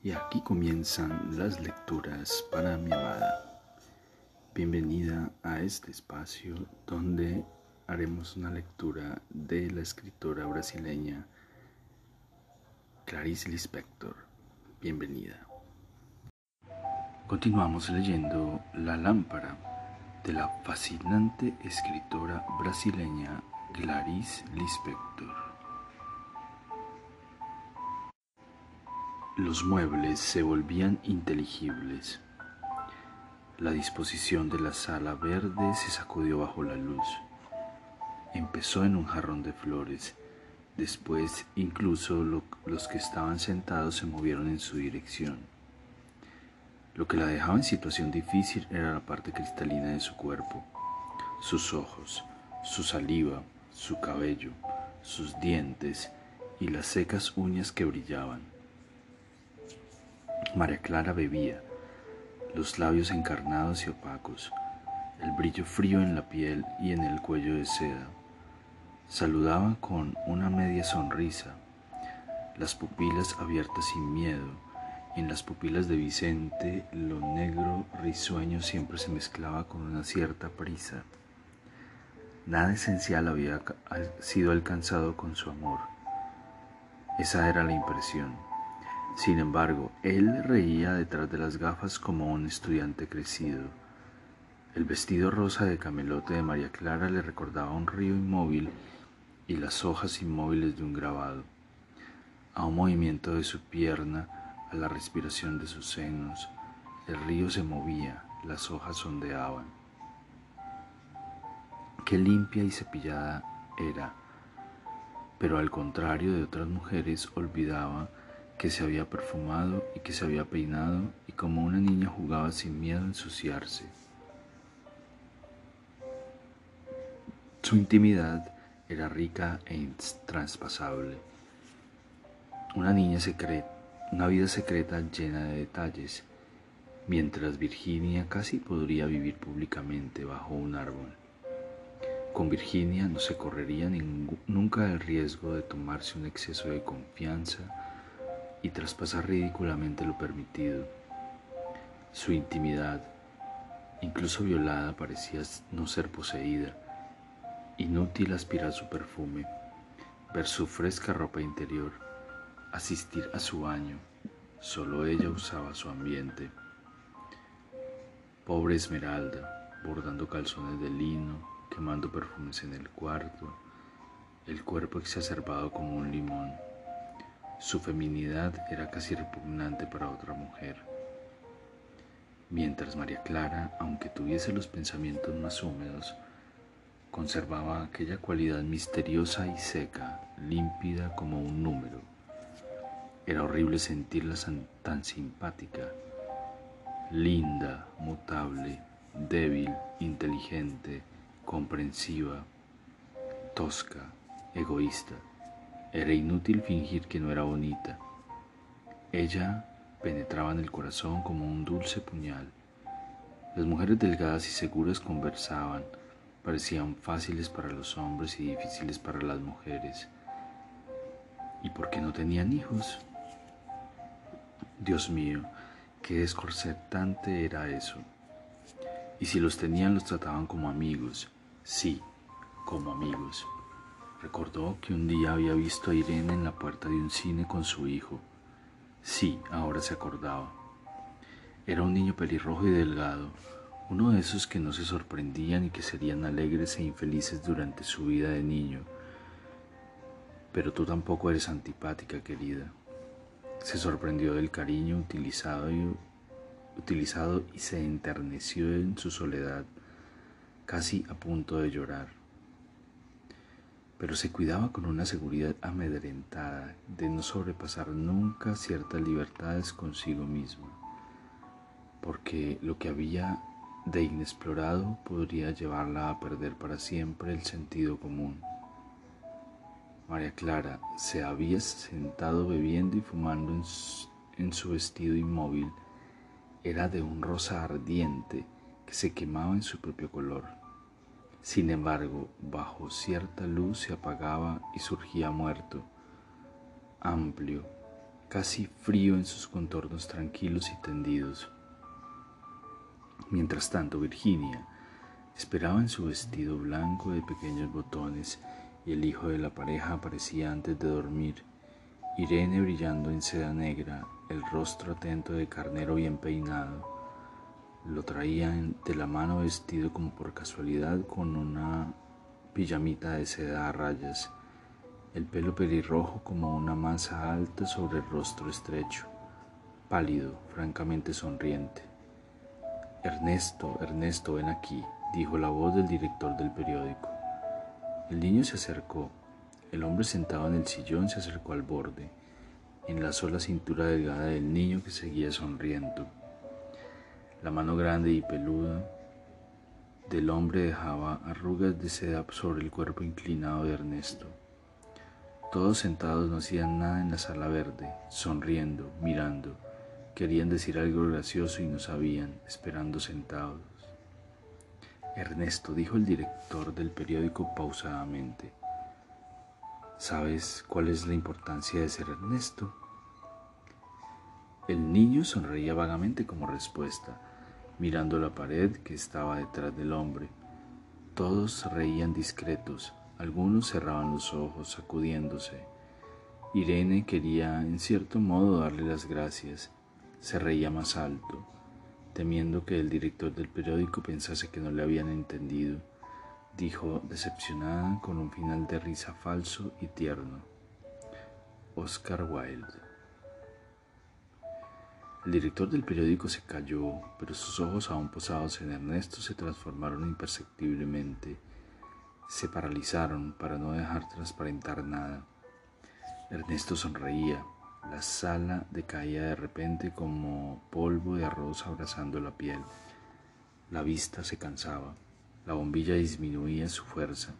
Y aquí comienzan las lecturas para mi amada. Bienvenida a este espacio donde haremos una lectura de la escritora brasileña Clarice Lispector. Bienvenida. Continuamos leyendo La lámpara de la fascinante escritora brasileña Clarice Lispector. Los muebles se volvían inteligibles. La disposición de la sala verde se sacudió bajo la luz. Empezó en un jarrón de flores. Después incluso los que estaban sentados se movieron en su dirección. Lo que la dejaba en situación difícil era la parte cristalina de su cuerpo, sus ojos, su saliva, su cabello, sus dientes y las secas uñas que brillaban. María Clara bebía, los labios encarnados y opacos, el brillo frío en la piel y en el cuello de seda. Saludaba con una media sonrisa, las pupilas abiertas sin miedo. En las pupilas de Vicente lo negro risueño siempre se mezclaba con una cierta prisa. Nada esencial había sido alcanzado con su amor. Esa era la impresión. Sin embargo, él reía detrás de las gafas como un estudiante crecido. El vestido rosa de camelote de María Clara le recordaba un río inmóvil y las hojas inmóviles de un grabado, a un movimiento de su pierna, a la respiración de sus senos. El río se movía, las hojas ondeaban. Qué limpia y cepillada era, pero al contrario de otras mujeres olvidaba que se había perfumado y que se había peinado y como una niña jugaba sin miedo a ensuciarse. Su intimidad era rica e intraspasable. Una niña secreta, una vida secreta llena de detalles, mientras Virginia casi podría vivir públicamente bajo un árbol. Con Virginia no se correría nunca el riesgo de tomarse un exceso de confianza y traspasar ridículamente lo permitido. Su intimidad, incluso violada, parecía no ser poseída. Inútil aspirar su perfume, ver su fresca ropa interior, asistir a su baño. Solo ella usaba su ambiente. Pobre Esmeralda, bordando calzones de lino, quemando perfumes en el cuarto, el cuerpo exacerbado como un limón su feminidad era casi repugnante para otra mujer. Mientras María Clara, aunque tuviese los pensamientos más húmedos, conservaba aquella cualidad misteriosa y seca, límpida como un número. Era horrible sentirla tan simpática, linda, mutable, débil, inteligente, comprensiva, tosca, egoísta. Era inútil fingir que no era bonita. Ella penetraba en el corazón como un dulce puñal. Las mujeres delgadas y seguras conversaban, parecían fáciles para los hombres y difíciles para las mujeres. ¿Y por qué no tenían hijos? Dios mío, qué descorsetante era eso. Y si los tenían los trataban como amigos, sí, como amigos. Recordó que un día había visto a Irene en la puerta de un cine con su hijo. Sí, ahora se acordaba. Era un niño pelirrojo y delgado, uno de esos que no se sorprendían y que serían alegres e infelices durante su vida de niño. Pero tú tampoco eres antipática, querida. Se sorprendió del cariño utilizado y, utilizado y se enterneció en su soledad, casi a punto de llorar pero se cuidaba con una seguridad amedrentada de no sobrepasar nunca ciertas libertades consigo mismo, porque lo que había de inexplorado podría llevarla a perder para siempre el sentido común. María Clara se había sentado bebiendo y fumando en su vestido inmóvil. Era de un rosa ardiente que se quemaba en su propio color. Sin embargo, bajo cierta luz se apagaba y surgía muerto, amplio, casi frío en sus contornos tranquilos y tendidos. Mientras tanto, Virginia esperaba en su vestido blanco de pequeños botones y el hijo de la pareja aparecía antes de dormir. Irene brillando en seda negra, el rostro atento de carnero bien peinado. Lo traía de la mano vestido como por casualidad con una pijamita de seda a rayas, el pelo pelirrojo como una masa alta sobre el rostro estrecho, pálido, francamente sonriente. Ernesto, Ernesto, ven aquí, dijo la voz del director del periódico. El niño se acercó. El hombre sentado en el sillón se acercó al borde. Enlazó la cintura delgada del niño que seguía sonriendo. La mano grande y peluda del hombre dejaba arrugas de seda sobre el cuerpo inclinado de Ernesto. Todos sentados no hacían nada en la sala verde, sonriendo, mirando. Querían decir algo gracioso y no sabían, esperando sentados. Ernesto, dijo el director del periódico pausadamente, ¿sabes cuál es la importancia de ser Ernesto? El niño sonreía vagamente como respuesta, mirando la pared que estaba detrás del hombre. Todos reían discretos, algunos cerraban los ojos, sacudiéndose. Irene quería, en cierto modo, darle las gracias. Se reía más alto temiendo que el director del periódico pensase que no le habían entendido, dijo decepcionada con un final de risa falso y tierno. Oscar Wilde. El director del periódico se calló, pero sus ojos aún posados en Ernesto se transformaron imperceptiblemente. Se paralizaron para no dejar transparentar nada. Ernesto sonreía, la sala decaía de repente como polvo de arroz abrazando la piel. La vista se cansaba. La bombilla disminuía su fuerza.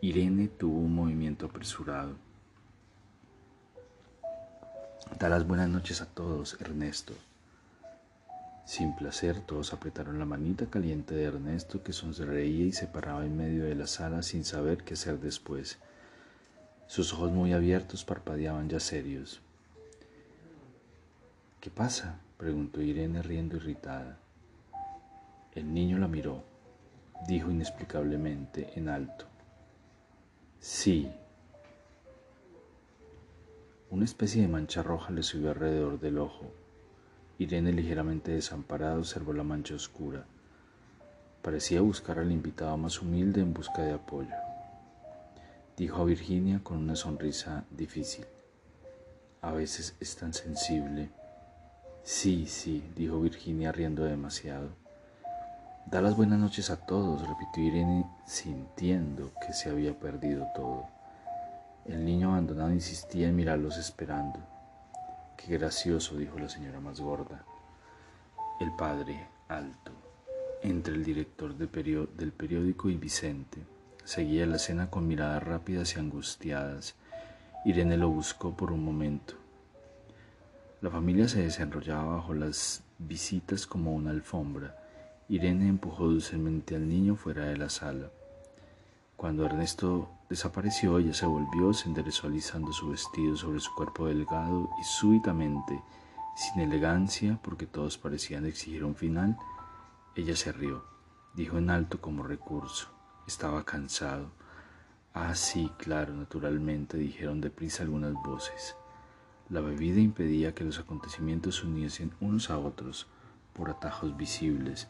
Irene tuvo un movimiento apresurado. Da las buenas noches a todos, Ernesto. Sin placer, todos apretaron la manita caliente de Ernesto que sonreía y se paraba en medio de la sala sin saber qué hacer después. Sus ojos muy abiertos parpadeaban ya serios. ¿Qué pasa? preguntó Irene riendo irritada. El niño la miró, dijo inexplicablemente en alto. Sí. Una especie de mancha roja le subió alrededor del ojo. Irene, ligeramente desamparada, observó la mancha oscura. Parecía buscar al invitado más humilde en busca de apoyo. Dijo a Virginia con una sonrisa difícil. A veces es tan sensible. Sí, sí, dijo Virginia riendo demasiado. Da las buenas noches a todos, repitió Irene sintiendo que se había perdido todo. El niño abandonado insistía en mirarlos esperando. Qué gracioso, dijo la señora más gorda. El padre, alto, entre el director del periódico y Vicente, seguía la escena con miradas rápidas y angustiadas. Irene lo buscó por un momento. La familia se desenrollaba bajo las visitas como una alfombra. Irene empujó dulcemente al niño fuera de la sala. Cuando Ernesto desapareció, ella se volvió, se enderezó alisando su vestido sobre su cuerpo delgado y súbitamente, sin elegancia, porque todos parecían exigir un final, ella se rió. Dijo en alto como recurso. Estaba cansado. Ah, sí, claro, naturalmente, dijeron deprisa algunas voces. La bebida impedía que los acontecimientos se uniesen unos a otros por atajos visibles,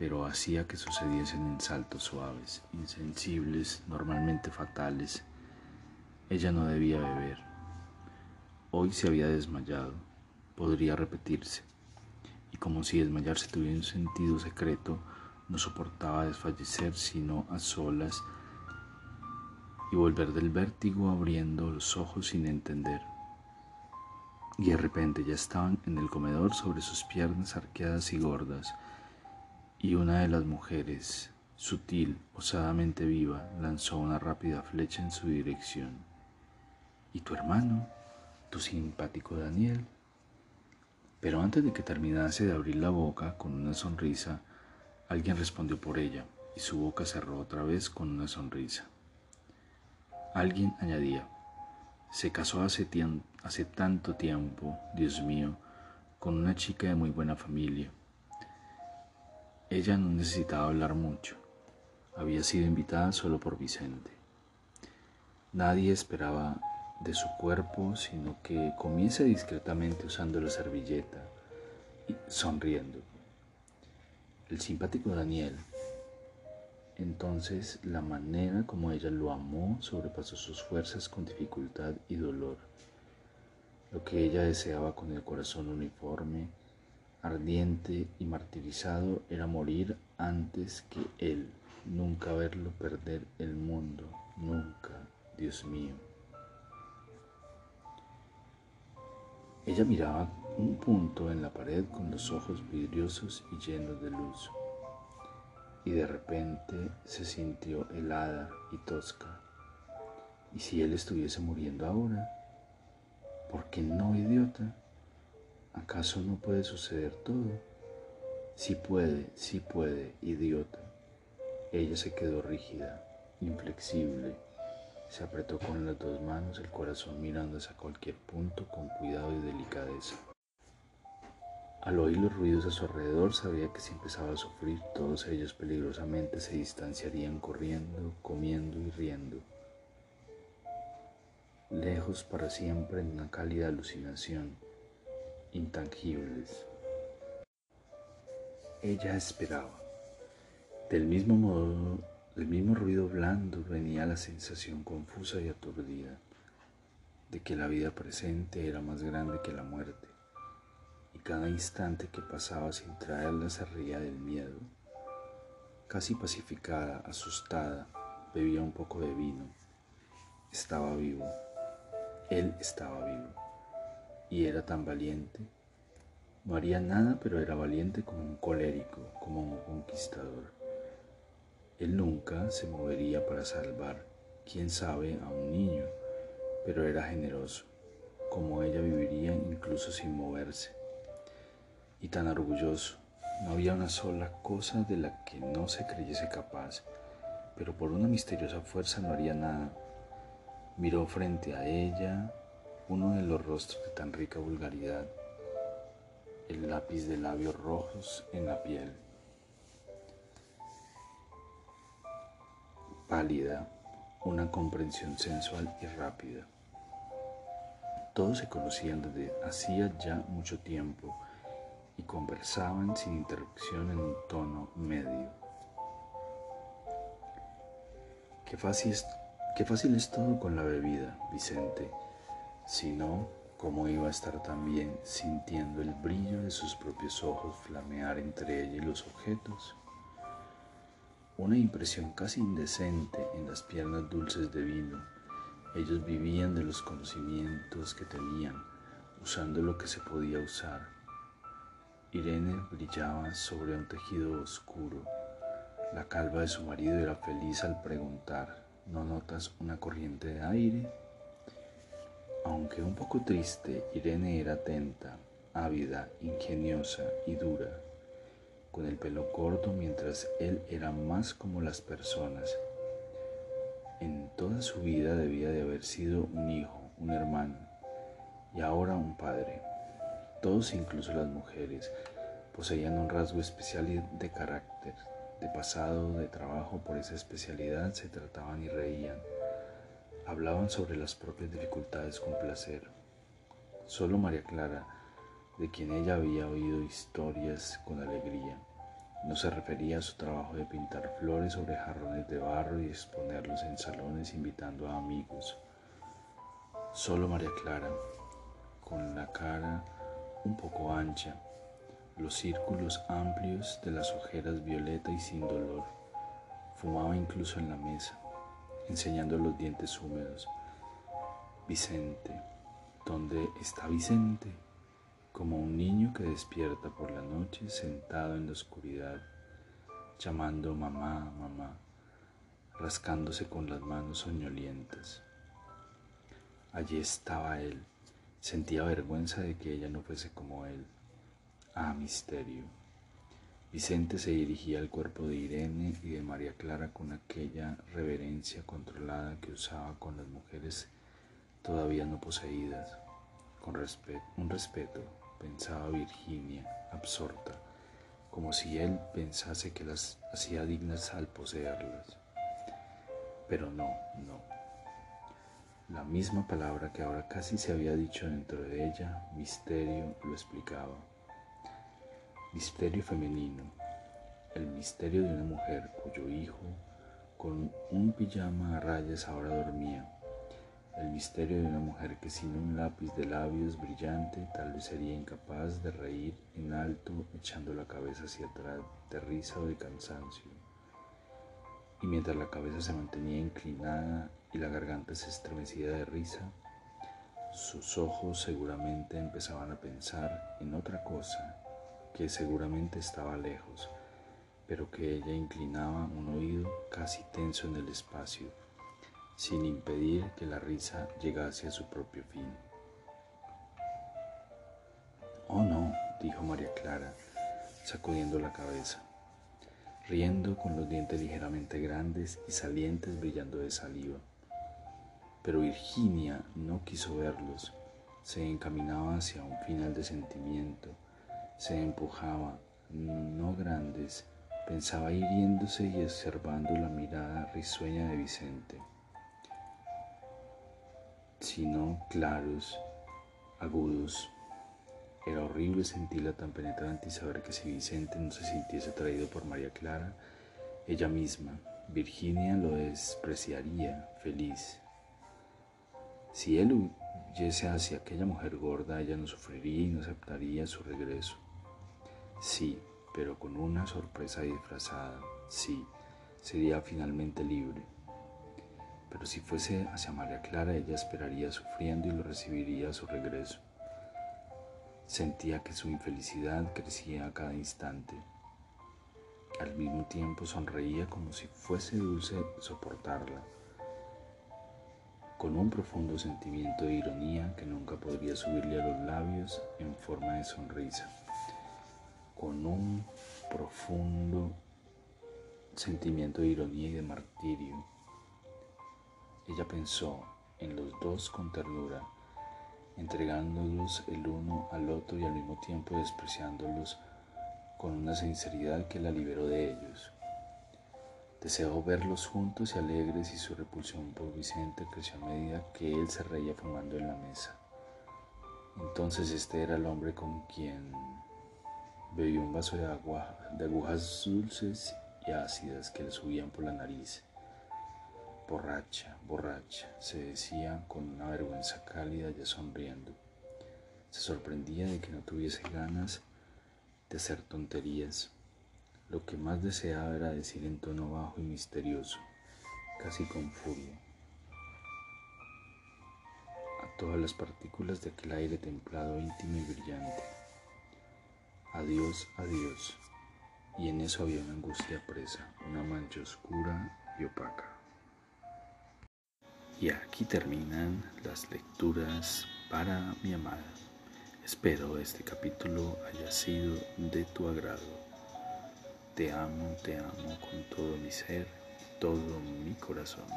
pero hacía que sucediesen en saltos suaves, insensibles, normalmente fatales. Ella no debía beber. Hoy se había desmayado. Podría repetirse. Y como si desmayarse tuviera un sentido secreto, no soportaba desfallecer sino a solas y volver del vértigo abriendo los ojos sin entender y de repente ya estaban en el comedor sobre sus piernas arqueadas y gordas, y una de las mujeres, sutil, osadamente viva, lanzó una rápida flecha en su dirección. ¿Y tu hermano? ¿Tu simpático Daniel? Pero antes de que terminase de abrir la boca con una sonrisa, alguien respondió por ella, y su boca cerró otra vez con una sonrisa. Alguien añadía, Se casó hace, hace tanto tiempo, Dios mío, con una chica de muy buena familia. Ella no necesitaba hablar mucho. Había sido invitada solo por Vicente. Nadie esperaba de su cuerpo, sino que comience discretamente usando la servilleta y sonriendo. El simpático Daniel, entonces la manera como ella lo amó sobrepasó sus fuerzas con dificultad y dolor. Lo que ella deseaba con el corazón uniforme, ardiente y martirizado era morir antes que él, nunca verlo perder el mundo, nunca, Dios mío. Ella miraba un punto en la pared con los ojos vidriosos y llenos de luz, y de repente se sintió helada y tosca. ¿Y si él estuviese muriendo ahora? ¿Por qué no, idiota? ¿Acaso no puede suceder todo? Sí puede, sí puede, idiota. Ella se quedó rígida, inflexible se apretó con las dos manos el corazón mirando hacia cualquier punto con cuidado y delicadeza. Al oír los ruidos a su alrededor sabía que si empezaba a sufrir todos ellos peligrosamente se distanciarían corriendo, comiendo y riendo. Lejos para siempre en una cálida alucinación, intangibles. Ella esperaba. Del mismo modo del mismo ruido blando venía la sensación confusa y aturdida de que la vida presente era más grande que la muerte, y cada instante que pasaba sin traerla se reía del miedo. Casi pacificada, asustada, bebía un poco de vino. Estaba vivo, él estaba vivo, y era tan valiente. No haría nada, pero era valiente como un colérico, como un conquistador. Él nunca se movería para salvar, quién sabe, a un niño, pero era generoso, como ella viviría incluso sin moverse. Y tan orgulloso, no había una sola cosa de la que no se creyese capaz, pero por una misteriosa fuerza no haría nada. Miró frente a ella uno de los rostros de tan rica vulgaridad, el lápiz de labios rojos en la piel. pálida, una comprensión sensual y rápida. Todos se conocían desde hacía ya mucho tiempo y conversaban sin interrupción en un tono medio. Qué fácil es, qué fácil es todo con la bebida, Vicente. Si no, ¿cómo iba a estar también sintiendo el brillo de sus propios ojos flamear entre ella y los objetos? una impresión casi indecente en las piernas dulces de vino. Ellos vivían de los conocimientos que tenían, usando lo que se podía usar. Irene brillaba sobre un tejido oscuro. La calva de su marido era feliz al preguntar, ¿no notas una corriente de aire? Aunque un poco triste, Irene era atenta, ávida, ingeniosa y dura con el pelo corto mientras él era más como las personas. En toda su vida debía de haber sido un hijo, un hermano y ahora un padre. Todos, incluso las mujeres, poseían un rasgo especial de carácter, de pasado, de trabajo por esa especialidad, se trataban y reían. Hablaban sobre las propias dificultades con placer. Solo María Clara de quien ella había oído historias con alegría. No se refería a su trabajo de pintar flores sobre jarrones de barro y exponerlos en salones invitando a amigos. Solo María Clara, con la cara un poco ancha, los círculos amplios de las ojeras violeta y sin dolor, fumaba incluso en la mesa, enseñando los dientes húmedos. Vicente, ¿dónde está Vicente? como un niño que despierta por la noche sentado en la oscuridad, llamando mamá, mamá, rascándose con las manos soñolientas. Allí estaba él, sentía vergüenza de que ella no fuese como él. Ah, misterio. Vicente se dirigía al cuerpo de Irene y de María Clara con aquella reverencia controlada que usaba con las mujeres todavía no poseídas. Con un respeto, pensaba Virginia, absorta, como si él pensase que las hacía dignas al poseerlas. Pero no, no. La misma palabra que ahora casi se había dicho dentro de ella, misterio, lo explicaba. Misterio femenino, el misterio de una mujer cuyo hijo, con un pijama a rayas, ahora dormía. El misterio de una mujer que sin un lápiz de labios brillante tal vez sería incapaz de reír en alto echando la cabeza hacia atrás de risa o de cansancio. Y mientras la cabeza se mantenía inclinada y la garganta se estremecía de risa, sus ojos seguramente empezaban a pensar en otra cosa que seguramente estaba lejos, pero que ella inclinaba un oído casi tenso en el espacio, sin impedir que la risa llegase a su propio fin. Oh no, dijo María Clara, sacudiendo la cabeza, riendo con los dientes ligeramente grandes y salientes brillando de saliva. Pero Virginia no quiso verlos, se encaminaba hacia un final de sentimiento, se empujaba, no grandes, pensaba hiriéndose y observando la mirada risueña de Vicente, sino claros, agudos. Era horrible sentirla tan penetrante y saber que si Vicente no se sintiese atraído por María Clara, ella misma, Virginia, lo despreciaría, feliz. Si él huyese hacia aquella mujer gorda, ella no sufriría y no aceptaría su regreso. Sí, pero con una sorpresa disfrazada. Sí, sería finalmente libre. Pero si fuese hacia María Clara, ella esperaría sufriendo y lo recibiría a su regreso. Sentía que su infelicidad crecía a cada instante. Al mismo tiempo sonreía como si fuese dulce soportarla, con un profundo sentimiento de ironía que nunca podría subirle a los labios en forma de sonrisa con un profundo sentimiento de ironía y de martirio. Ella pensó en los dos con ternura, entregándolos el uno al otro y al mismo tiempo despreciándolos con una sinceridad que la liberó de ellos. Deseó verlos juntos y alegres y su repulsión por Vicente creció a medida que él se reía fumando en la mesa. Entonces este era el hombre con quien Bebió un vaso de agua de agujas dulces y ácidas que le subían por la nariz. Borracha, borracha, se decía con una vergüenza cálida ya sonriendo. Se sorprendía de que no tuviese ganas de hacer tonterías. Lo que más deseaba era decir en tono bajo y misterioso, casi con furia, a todas las partículas de aquel aire templado, íntimo y brillante. Adiós, adiós. Y en eso había una angustia presa, una mancha oscura y opaca. Y aquí terminan las lecturas para mi amada. Espero este capítulo haya sido de tu agrado. Te amo, te amo con todo mi ser, todo mi corazón.